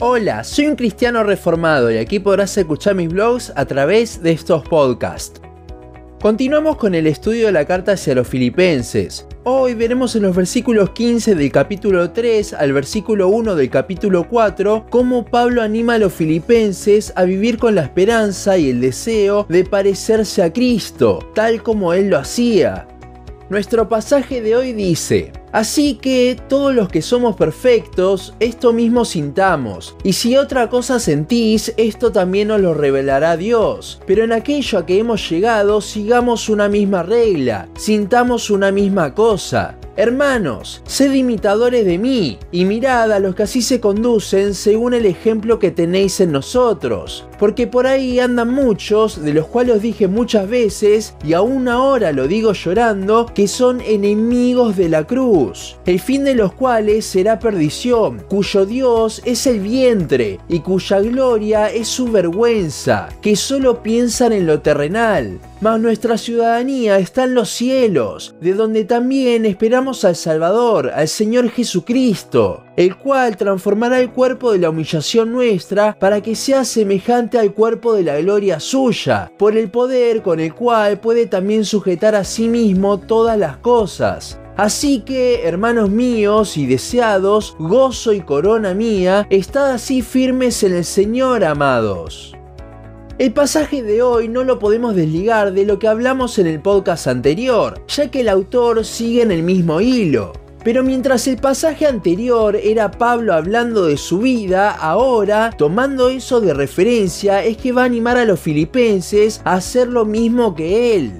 Hola, soy un cristiano reformado y aquí podrás escuchar mis blogs a través de estos podcasts. Continuamos con el estudio de la carta hacia los filipenses. Hoy veremos en los versículos 15 del capítulo 3 al versículo 1 del capítulo 4 cómo Pablo anima a los filipenses a vivir con la esperanza y el deseo de parecerse a Cristo, tal como él lo hacía. Nuestro pasaje de hoy dice, Así que todos los que somos perfectos, esto mismo sintamos, y si otra cosa sentís, esto también os lo revelará Dios. Pero en aquello a que hemos llegado, sigamos una misma regla, sintamos una misma cosa. Hermanos, sed imitadores de mí, y mirad a los que así se conducen según el ejemplo que tenéis en nosotros. Porque por ahí andan muchos, de los cuales dije muchas veces, y aún ahora lo digo llorando, que son enemigos de la cruz, el fin de los cuales será perdición, cuyo Dios es el vientre, y cuya gloria es su vergüenza, que solo piensan en lo terrenal. Mas nuestra ciudadanía está en los cielos, de donde también esperamos al Salvador, al Señor Jesucristo, el cual transformará el cuerpo de la humillación nuestra para que sea semejante al cuerpo de la gloria suya, por el poder con el cual puede también sujetar a sí mismo todas las cosas. Así que, hermanos míos y deseados, gozo y corona mía, estad así firmes en el Señor, amados. El pasaje de hoy no lo podemos desligar de lo que hablamos en el podcast anterior, ya que el autor sigue en el mismo hilo. Pero mientras el pasaje anterior era Pablo hablando de su vida, ahora, tomando eso de referencia, es que va a animar a los filipenses a hacer lo mismo que él.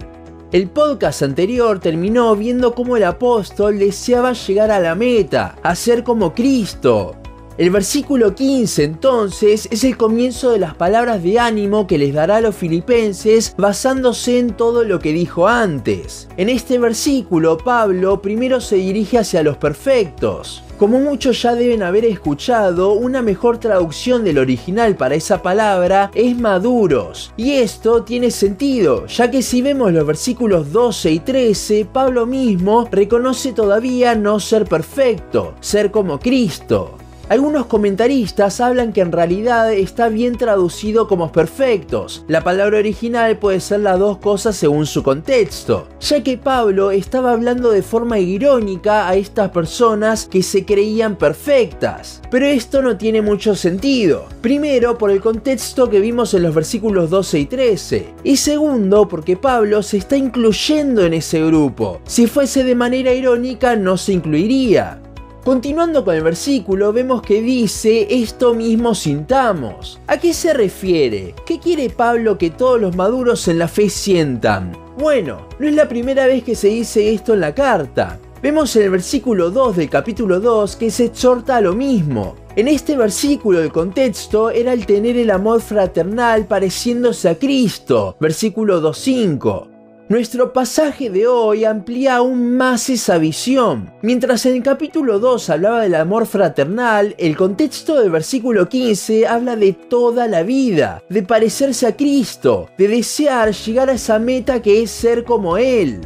El podcast anterior terminó viendo cómo el apóstol deseaba llegar a la meta, a como Cristo, el versículo 15 entonces es el comienzo de las palabras de ánimo que les dará a los filipenses basándose en todo lo que dijo antes. En este versículo Pablo primero se dirige hacia los perfectos. Como muchos ya deben haber escuchado, una mejor traducción del original para esa palabra es maduros. Y esto tiene sentido, ya que si vemos los versículos 12 y 13, Pablo mismo reconoce todavía no ser perfecto, ser como Cristo. Algunos comentaristas hablan que en realidad está bien traducido como perfectos. La palabra original puede ser las dos cosas según su contexto, ya que Pablo estaba hablando de forma irónica a estas personas que se creían perfectas. Pero esto no tiene mucho sentido. Primero, por el contexto que vimos en los versículos 12 y 13. Y segundo, porque Pablo se está incluyendo en ese grupo. Si fuese de manera irónica, no se incluiría. Continuando con el versículo, vemos que dice esto mismo sintamos. ¿A qué se refiere? ¿Qué quiere Pablo que todos los maduros en la fe sientan? Bueno, no es la primera vez que se dice esto en la carta. Vemos en el versículo 2 del capítulo 2 que se exhorta a lo mismo. En este versículo el contexto era el tener el amor fraternal pareciéndose a Cristo, versículo 2.5. Nuestro pasaje de hoy amplía aún más esa visión. Mientras en el capítulo 2 hablaba del amor fraternal, el contexto del versículo 15 habla de toda la vida, de parecerse a Cristo, de desear llegar a esa meta que es ser como Él.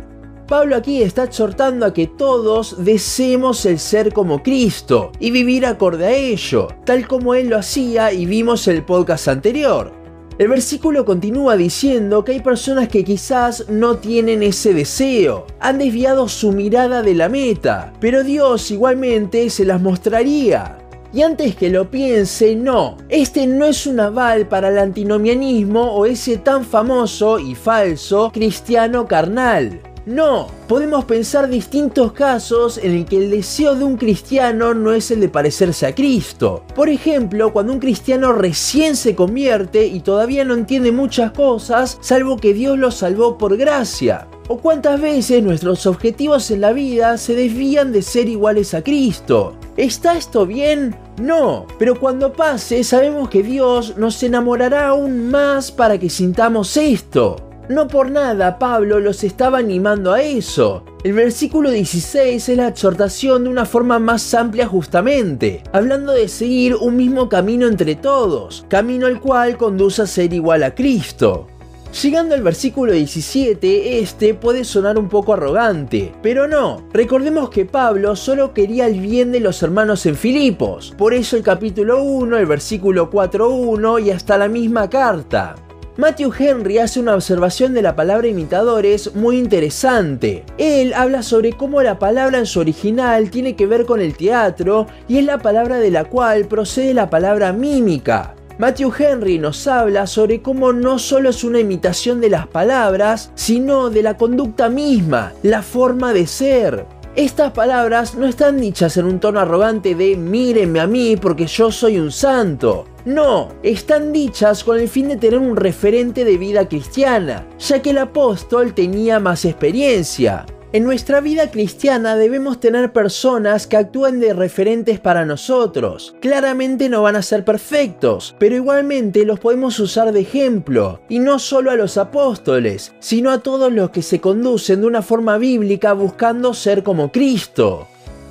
Pablo aquí está exhortando a que todos deseemos el ser como Cristo y vivir acorde a ello, tal como Él lo hacía y vimos el podcast anterior. El versículo continúa diciendo que hay personas que quizás no tienen ese deseo, han desviado su mirada de la meta, pero Dios igualmente se las mostraría. Y antes que lo piense, no, este no es un aval para el antinomianismo o ese tan famoso y falso cristiano carnal. No, podemos pensar distintos casos en el que el deseo de un cristiano no es el de parecerse a Cristo. Por ejemplo, cuando un cristiano recién se convierte y todavía no entiende muchas cosas, salvo que Dios lo salvó por gracia. ¿O cuántas veces nuestros objetivos en la vida se desvían de ser iguales a Cristo? ¿Está esto bien? No, pero cuando pase sabemos que Dios nos enamorará aún más para que sintamos esto. No por nada Pablo los estaba animando a eso. El versículo 16 es la exhortación de una forma más amplia justamente, hablando de seguir un mismo camino entre todos, camino al cual conduce a ser igual a Cristo. Llegando al versículo 17, este puede sonar un poco arrogante, pero no, recordemos que Pablo solo quería el bien de los hermanos en Filipos, por eso el capítulo 1, el versículo 4.1 y hasta la misma carta. Matthew Henry hace una observación de la palabra imitadores muy interesante. Él habla sobre cómo la palabra en su original tiene que ver con el teatro y es la palabra de la cual procede la palabra mímica. Matthew Henry nos habla sobre cómo no solo es una imitación de las palabras, sino de la conducta misma, la forma de ser. Estas palabras no están dichas en un tono arrogante de mírenme a mí porque yo soy un santo. No, están dichas con el fin de tener un referente de vida cristiana, ya que el apóstol tenía más experiencia. En nuestra vida cristiana debemos tener personas que actúen de referentes para nosotros. Claramente no van a ser perfectos, pero igualmente los podemos usar de ejemplo, y no solo a los apóstoles, sino a todos los que se conducen de una forma bíblica buscando ser como Cristo.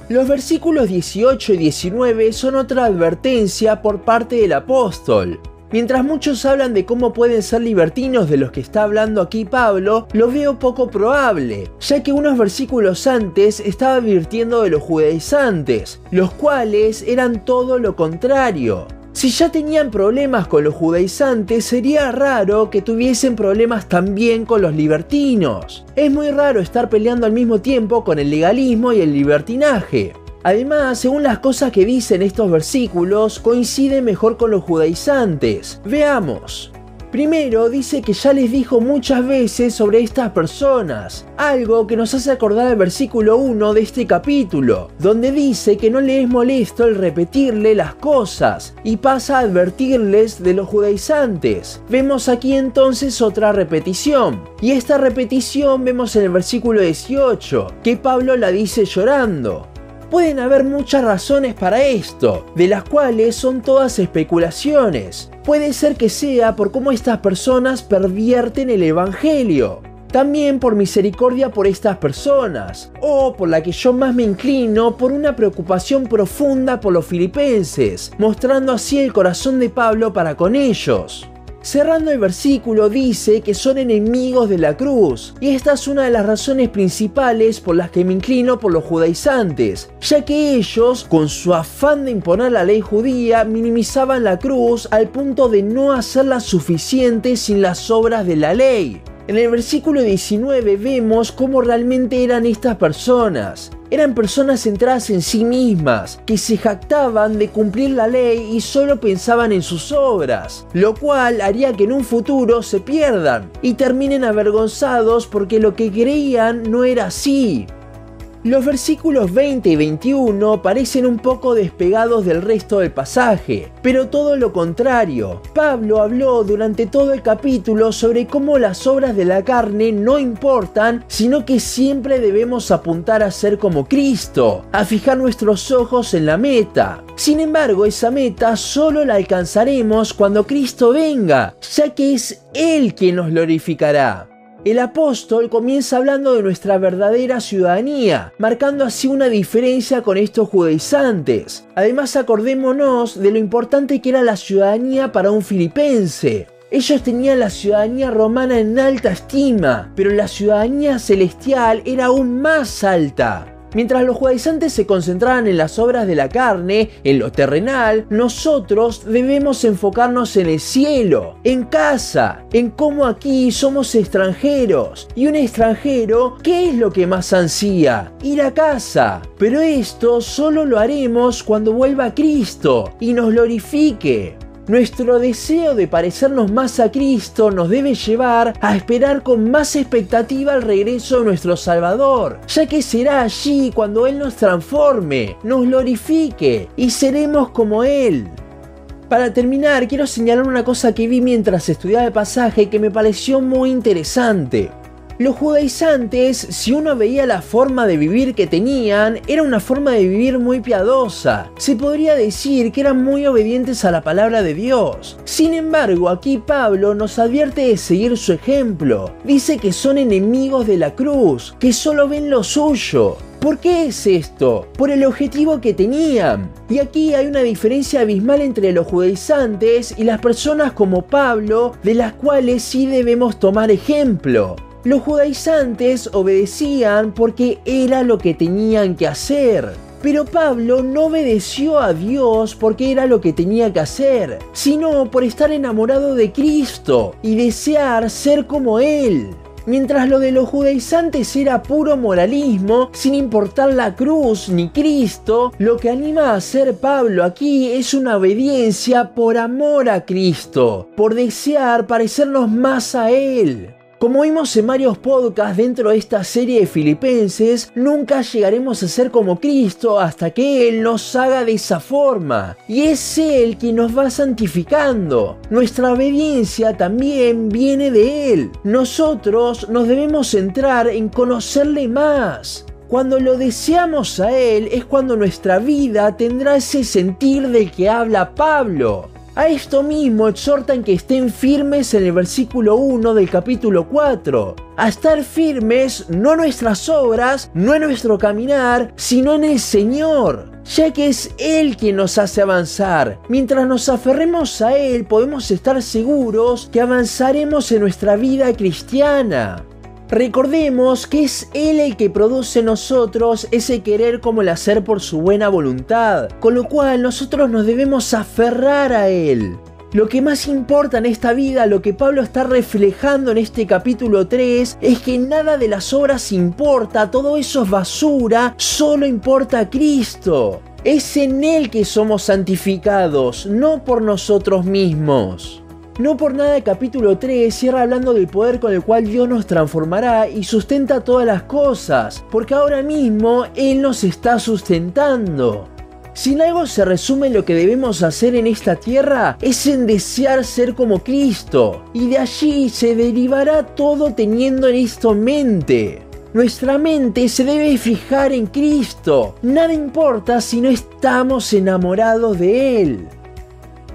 Los versículos 18 y 19 son otra advertencia por parte del apóstol. Mientras muchos hablan de cómo pueden ser libertinos de los que está hablando aquí Pablo, lo veo poco probable, ya que unos versículos antes estaba advirtiendo de los judaizantes, los cuales eran todo lo contrario. Si ya tenían problemas con los judaizantes, sería raro que tuviesen problemas también con los libertinos. Es muy raro estar peleando al mismo tiempo con el legalismo y el libertinaje. Además, según las cosas que dicen estos versículos, coincide mejor con los judaizantes. Veamos. Primero dice que ya les dijo muchas veces sobre estas personas, algo que nos hace acordar el versículo 1 de este capítulo, donde dice que no le es molesto el repetirle las cosas y pasa a advertirles de los judaizantes. Vemos aquí entonces otra repetición, y esta repetición vemos en el versículo 18, que Pablo la dice llorando. Pueden haber muchas razones para esto, de las cuales son todas especulaciones. Puede ser que sea por cómo estas personas pervierten el Evangelio. También por misericordia por estas personas, o por la que yo más me inclino, por una preocupación profunda por los filipenses, mostrando así el corazón de Pablo para con ellos. Cerrando el versículo dice que son enemigos de la cruz, y esta es una de las razones principales por las que me inclino por los judaizantes, ya que ellos, con su afán de imponer la ley judía, minimizaban la cruz al punto de no hacerla suficiente sin las obras de la ley. En el versículo 19 vemos cómo realmente eran estas personas. Eran personas centradas en sí mismas, que se jactaban de cumplir la ley y solo pensaban en sus obras, lo cual haría que en un futuro se pierdan y terminen avergonzados porque lo que creían no era así. Los versículos 20 y 21 parecen un poco despegados del resto del pasaje, pero todo lo contrario. Pablo habló durante todo el capítulo sobre cómo las obras de la carne no importan, sino que siempre debemos apuntar a ser como Cristo, a fijar nuestros ojos en la meta. Sin embargo, esa meta solo la alcanzaremos cuando Cristo venga, ya que es Él quien nos glorificará. El apóstol comienza hablando de nuestra verdadera ciudadanía, marcando así una diferencia con estos judaizantes. Además acordémonos de lo importante que era la ciudadanía para un filipense. Ellos tenían la ciudadanía romana en alta estima, pero la ciudadanía celestial era aún más alta. Mientras los judaizantes se concentraban en las obras de la carne, en lo terrenal, nosotros debemos enfocarnos en el cielo, en casa, en cómo aquí somos extranjeros. Y un extranjero, ¿qué es lo que más ansía? Ir a casa. Pero esto solo lo haremos cuando vuelva Cristo y nos glorifique. Nuestro deseo de parecernos más a Cristo nos debe llevar a esperar con más expectativa el regreso de nuestro Salvador, ya que será allí cuando Él nos transforme, nos glorifique y seremos como Él. Para terminar, quiero señalar una cosa que vi mientras estudiaba el pasaje que me pareció muy interesante. Los judaizantes, si uno veía la forma de vivir que tenían, era una forma de vivir muy piadosa. Se podría decir que eran muy obedientes a la palabra de Dios. Sin embargo, aquí Pablo nos advierte de seguir su ejemplo. Dice que son enemigos de la cruz, que solo ven lo suyo. ¿Por qué es esto? Por el objetivo que tenían. Y aquí hay una diferencia abismal entre los judaizantes y las personas como Pablo, de las cuales sí debemos tomar ejemplo. Los judaizantes obedecían porque era lo que tenían que hacer. Pero Pablo no obedeció a Dios porque era lo que tenía que hacer, sino por estar enamorado de Cristo y desear ser como Él. Mientras lo de los judaizantes era puro moralismo, sin importar la cruz ni Cristo, lo que anima a hacer Pablo aquí es una obediencia por amor a Cristo, por desear parecernos más a Él. Como vimos en varios podcasts dentro de esta serie de filipenses, nunca llegaremos a ser como Cristo hasta que Él nos haga de esa forma. Y es Él quien nos va santificando. Nuestra obediencia también viene de Él. Nosotros nos debemos centrar en conocerle más. Cuando lo deseamos a Él es cuando nuestra vida tendrá ese sentir del que habla Pablo. A esto mismo exhortan que estén firmes en el versículo 1 del capítulo 4. A estar firmes no en nuestras obras, no en nuestro caminar, sino en el Señor, ya que es Él quien nos hace avanzar. Mientras nos aferremos a Él podemos estar seguros que avanzaremos en nuestra vida cristiana. Recordemos que es Él el que produce nosotros ese querer como el hacer por su buena voluntad, con lo cual nosotros nos debemos aferrar a Él. Lo que más importa en esta vida, lo que Pablo está reflejando en este capítulo 3, es que nada de las obras importa, todo eso es basura, solo importa Cristo. Es en Él que somos santificados, no por nosotros mismos. No por nada capítulo 3 cierra hablando del poder con el cual Dios nos transformará y sustenta todas las cosas, porque ahora mismo Él nos está sustentando. Si algo se resume lo que debemos hacer en esta tierra, es en desear ser como Cristo, y de allí se derivará todo teniendo en esto mente. Nuestra mente se debe fijar en Cristo, nada importa si no estamos enamorados de Él.